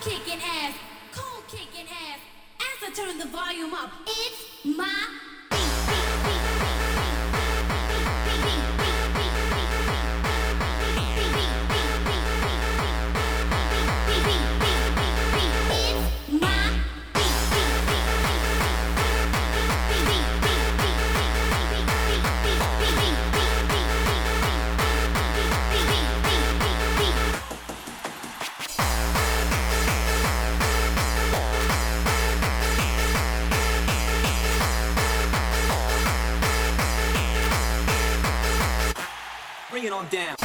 kicking ass, cold kicking ass. As I turn the volume up, it's my calm down.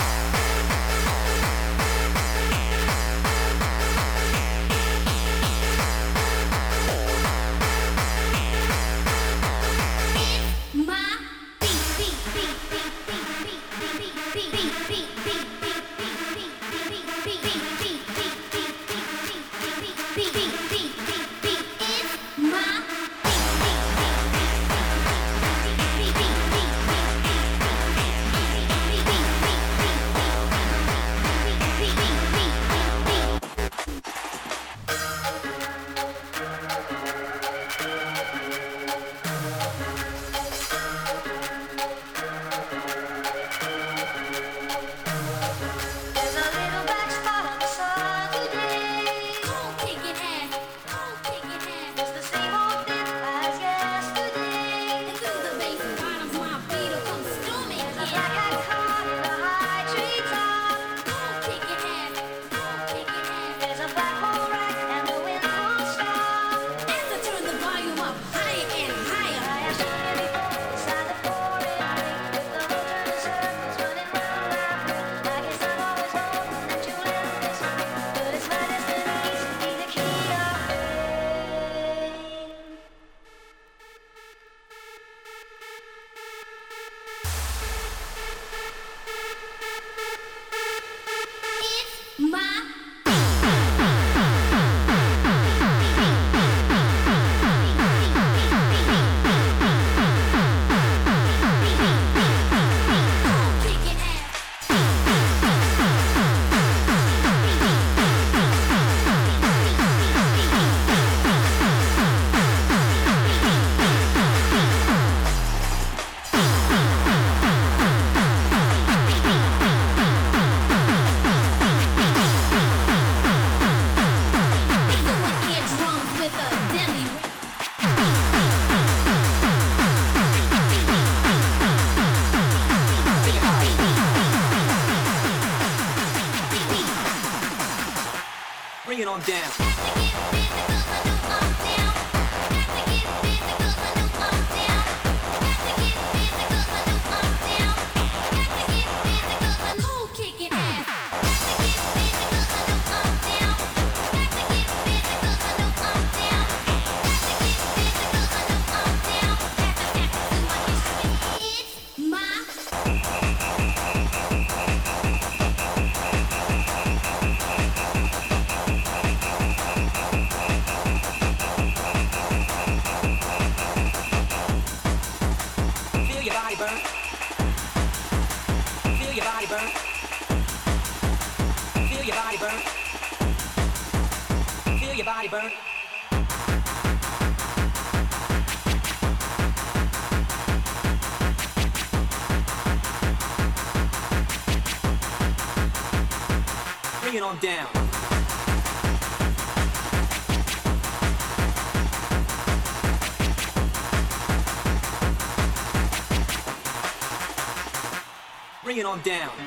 calm down.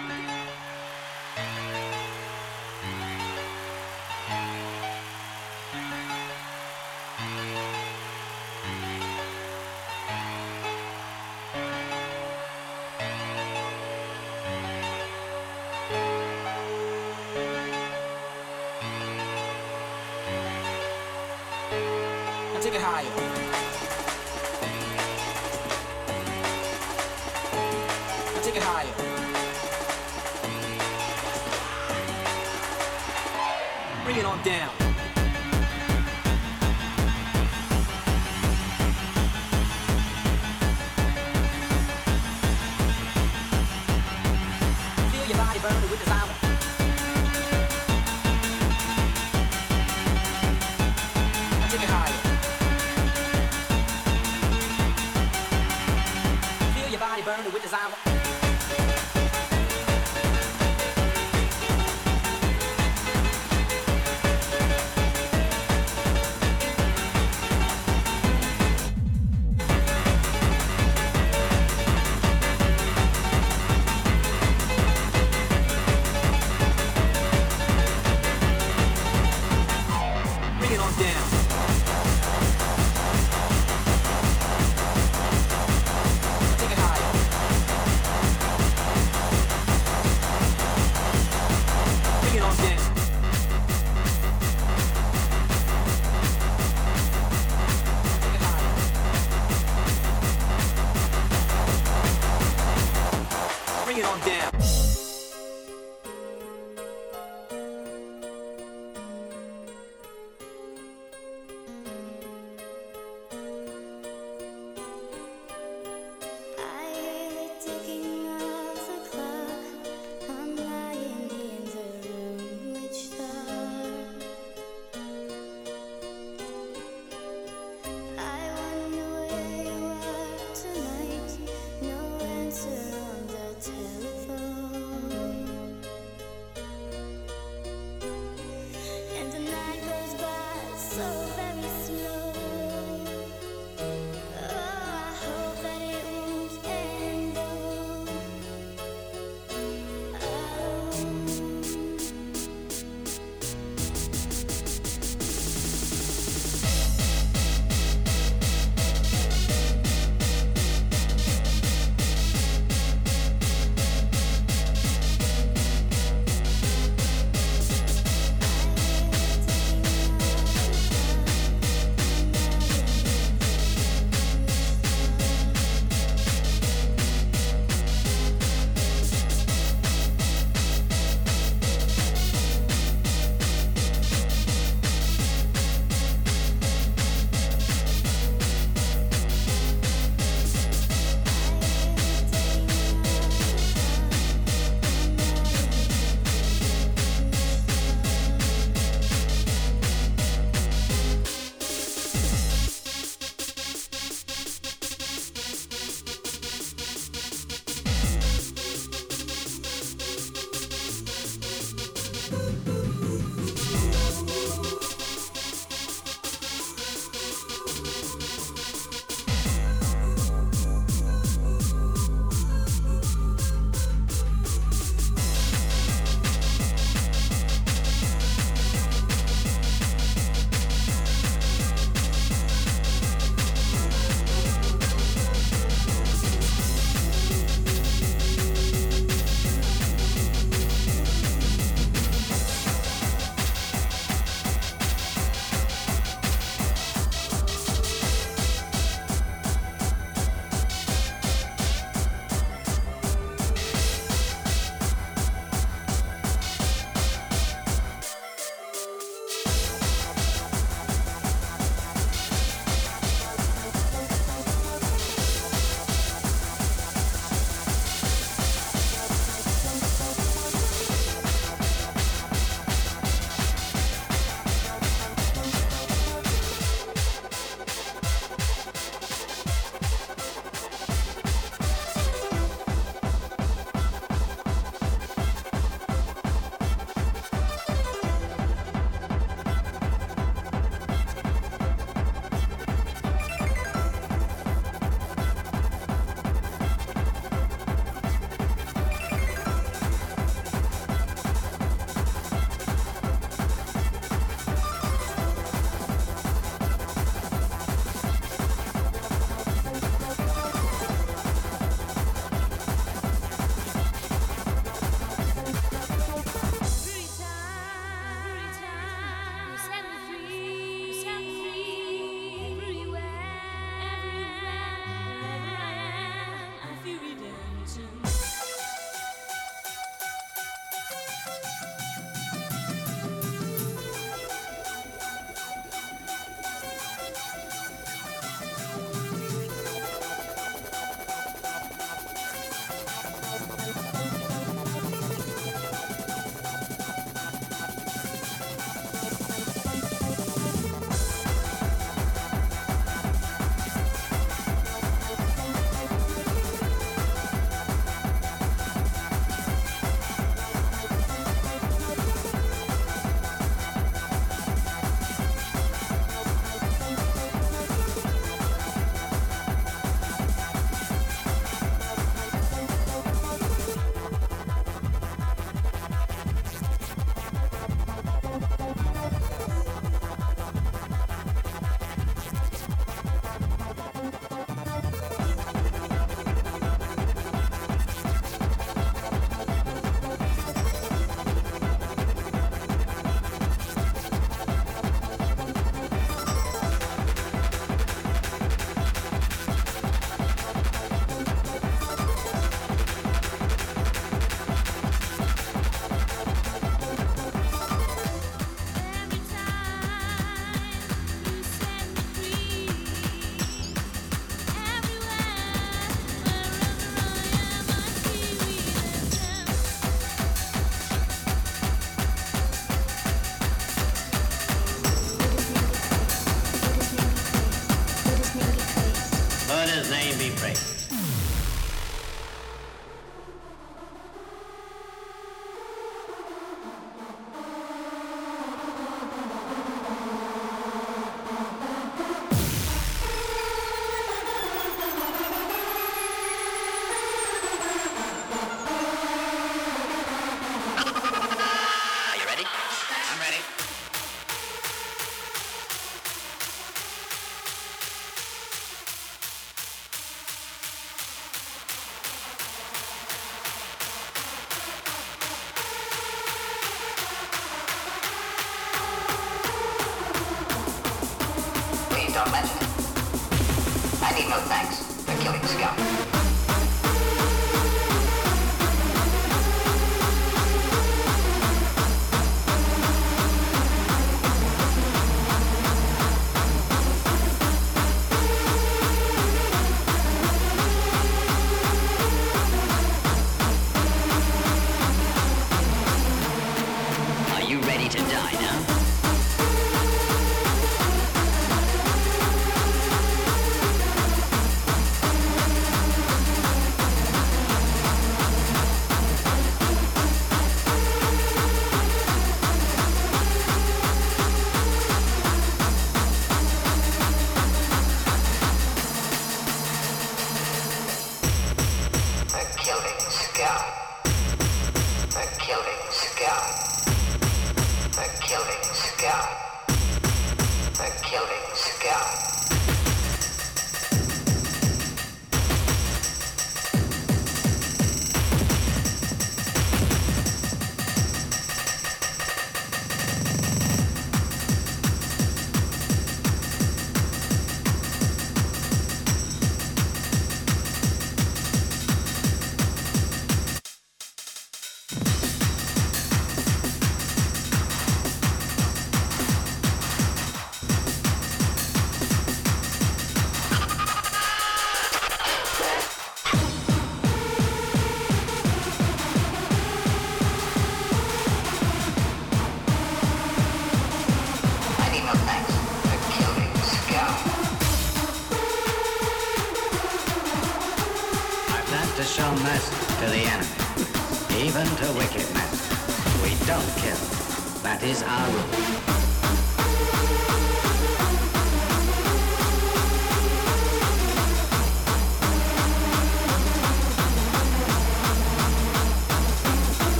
Yeah.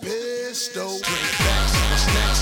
Pistol. Snacks.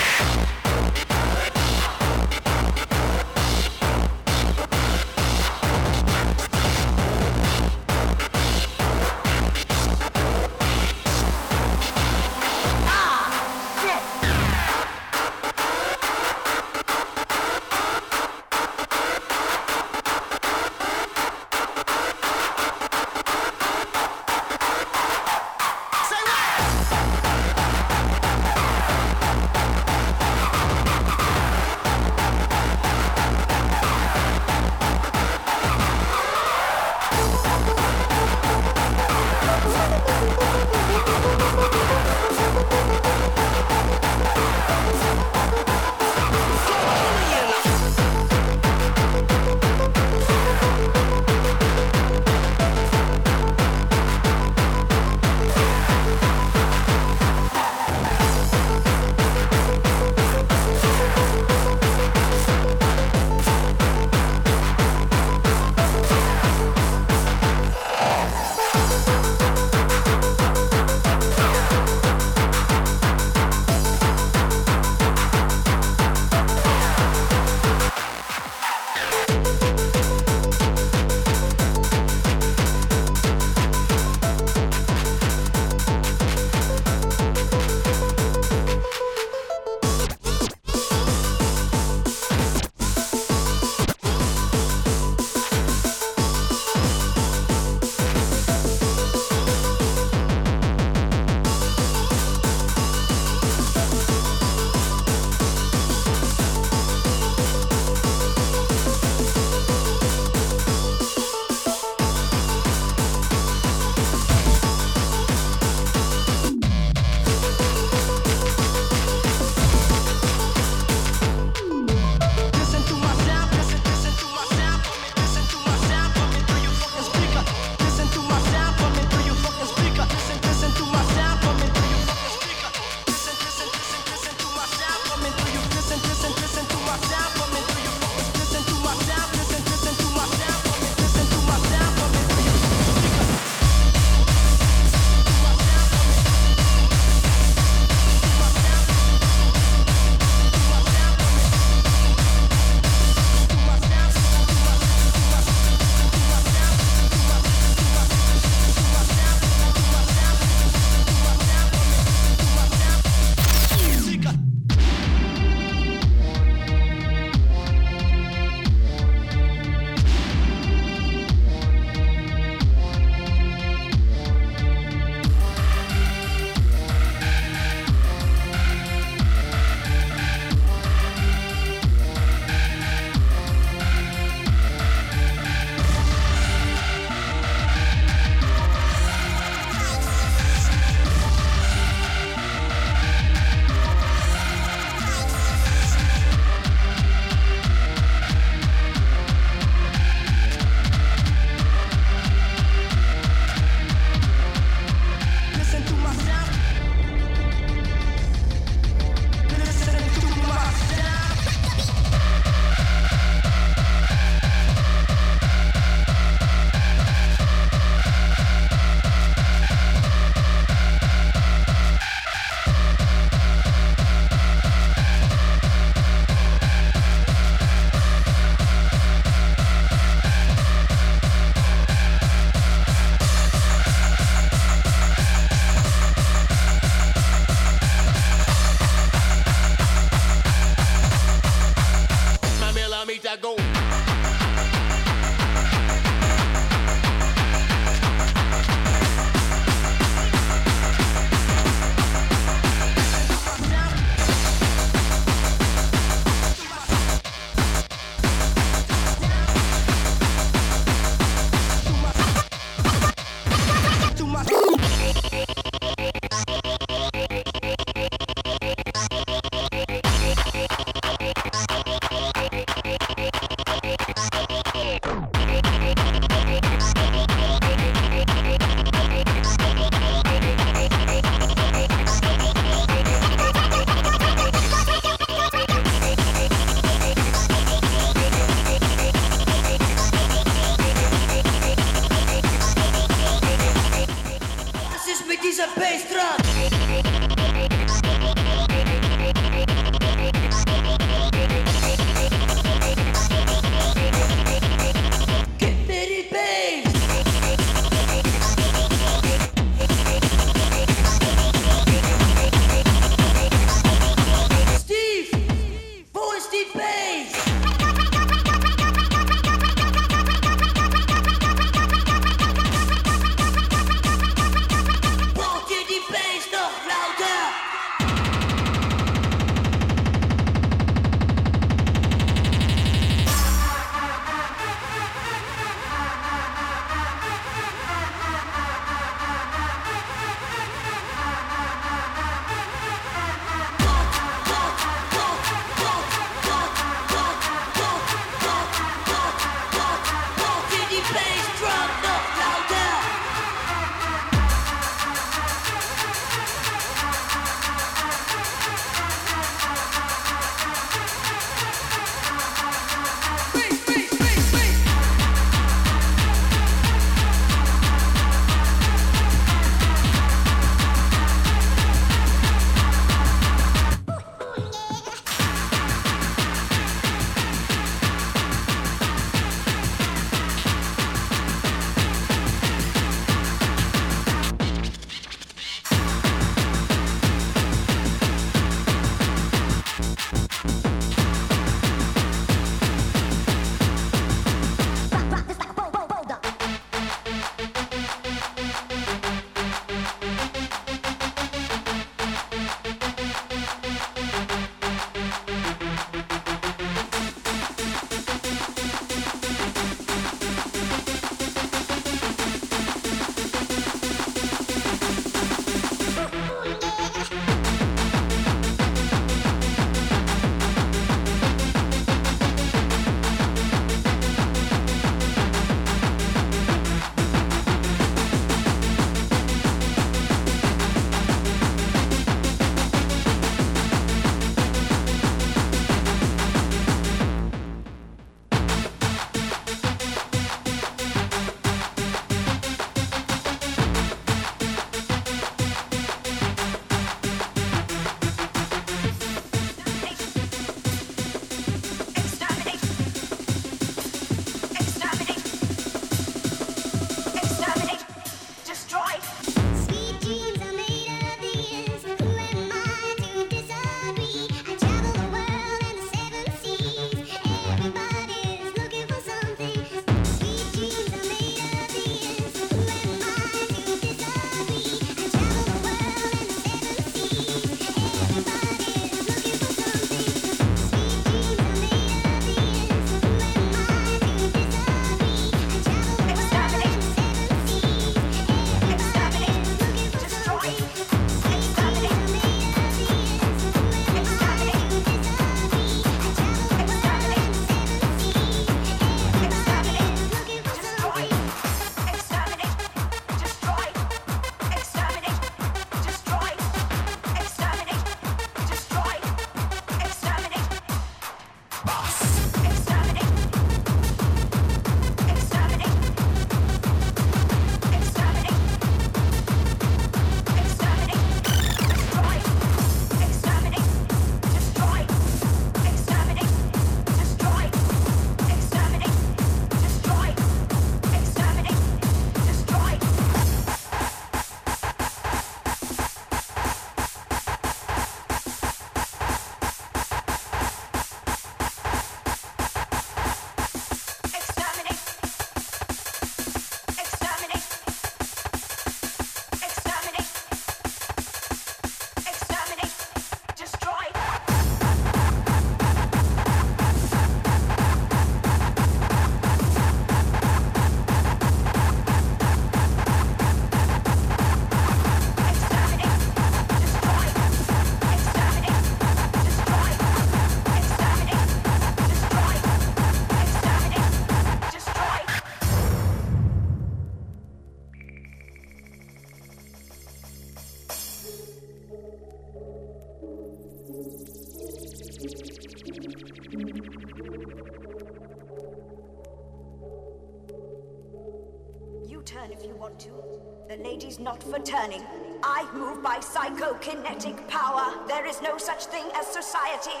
Not for turning. I move by psychokinetic power. There is no such thing as society.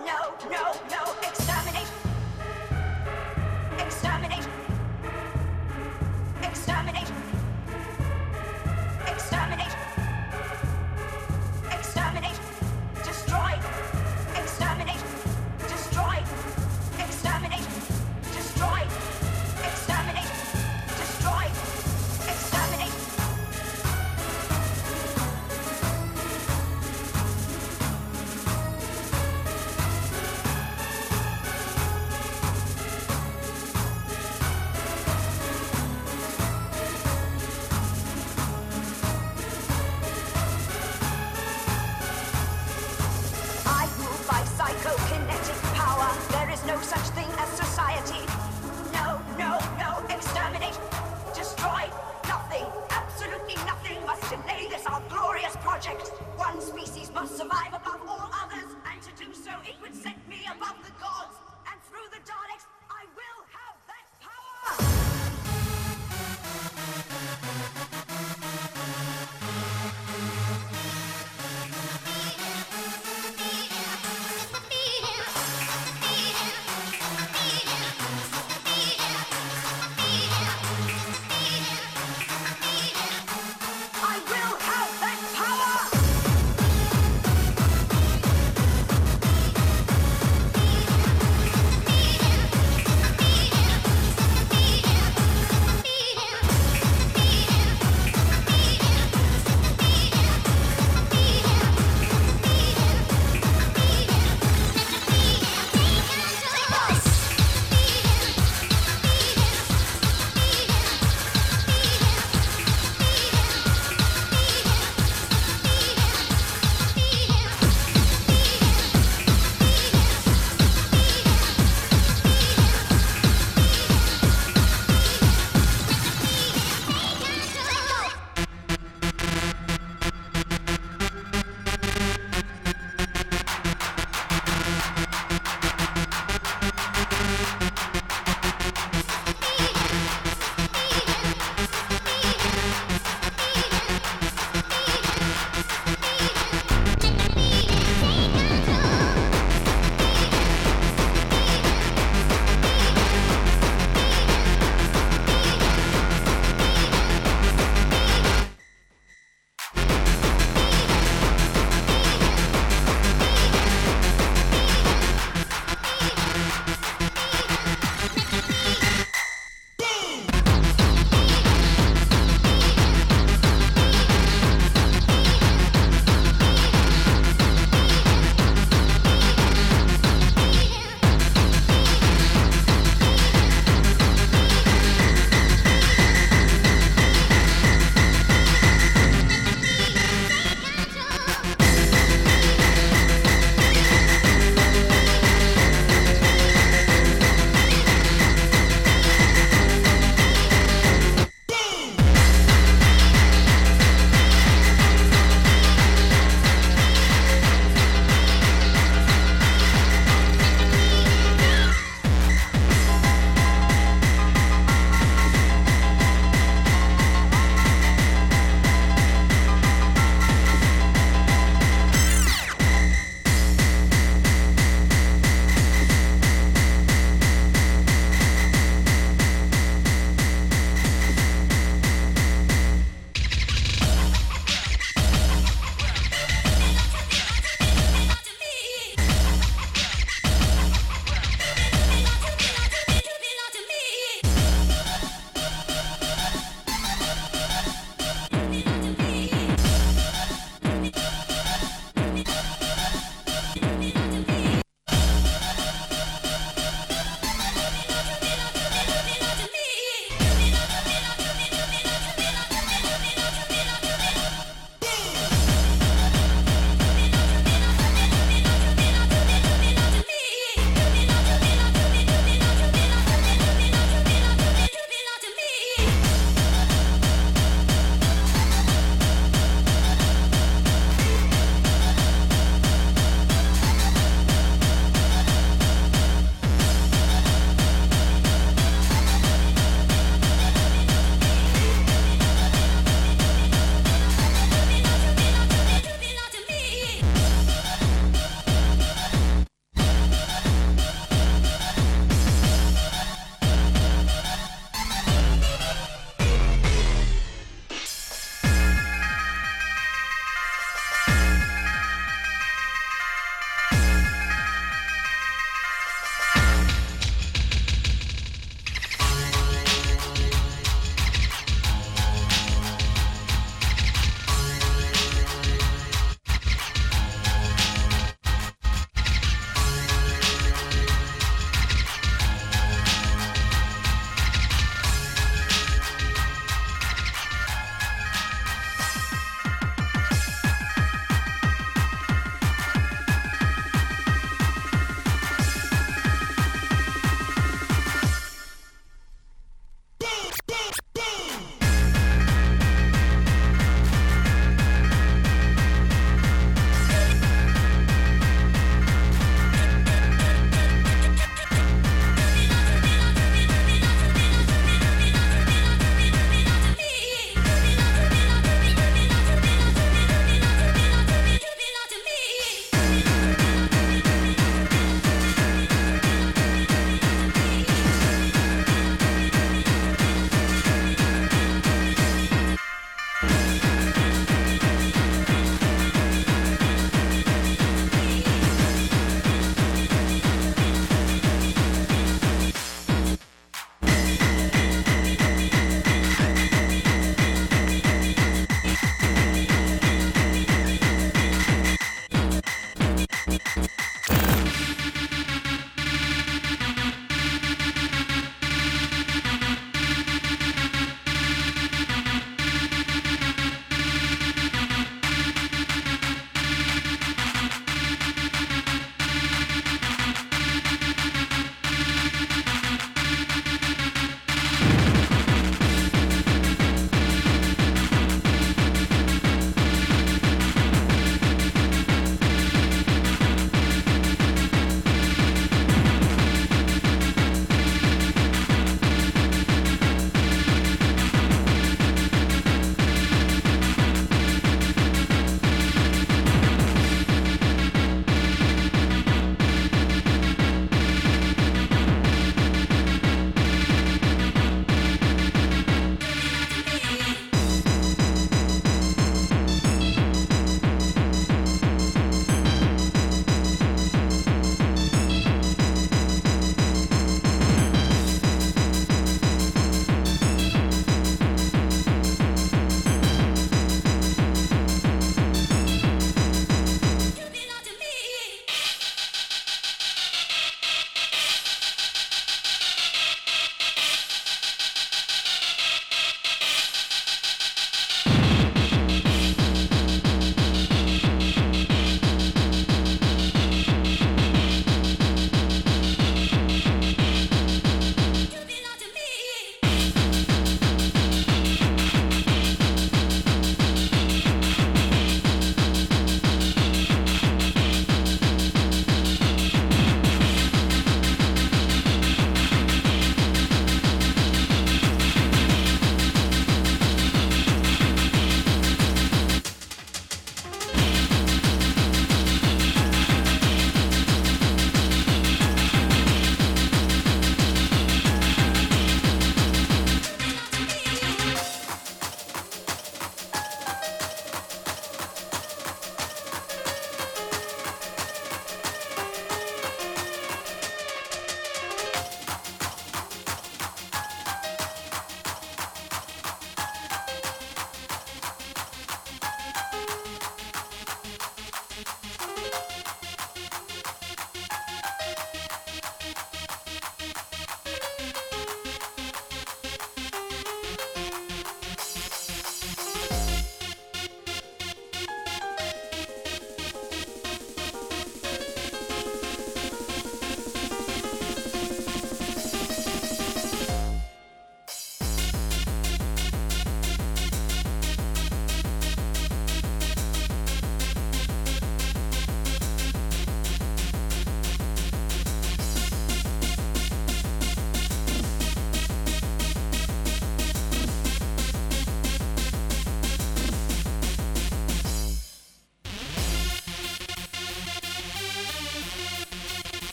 No, no, no.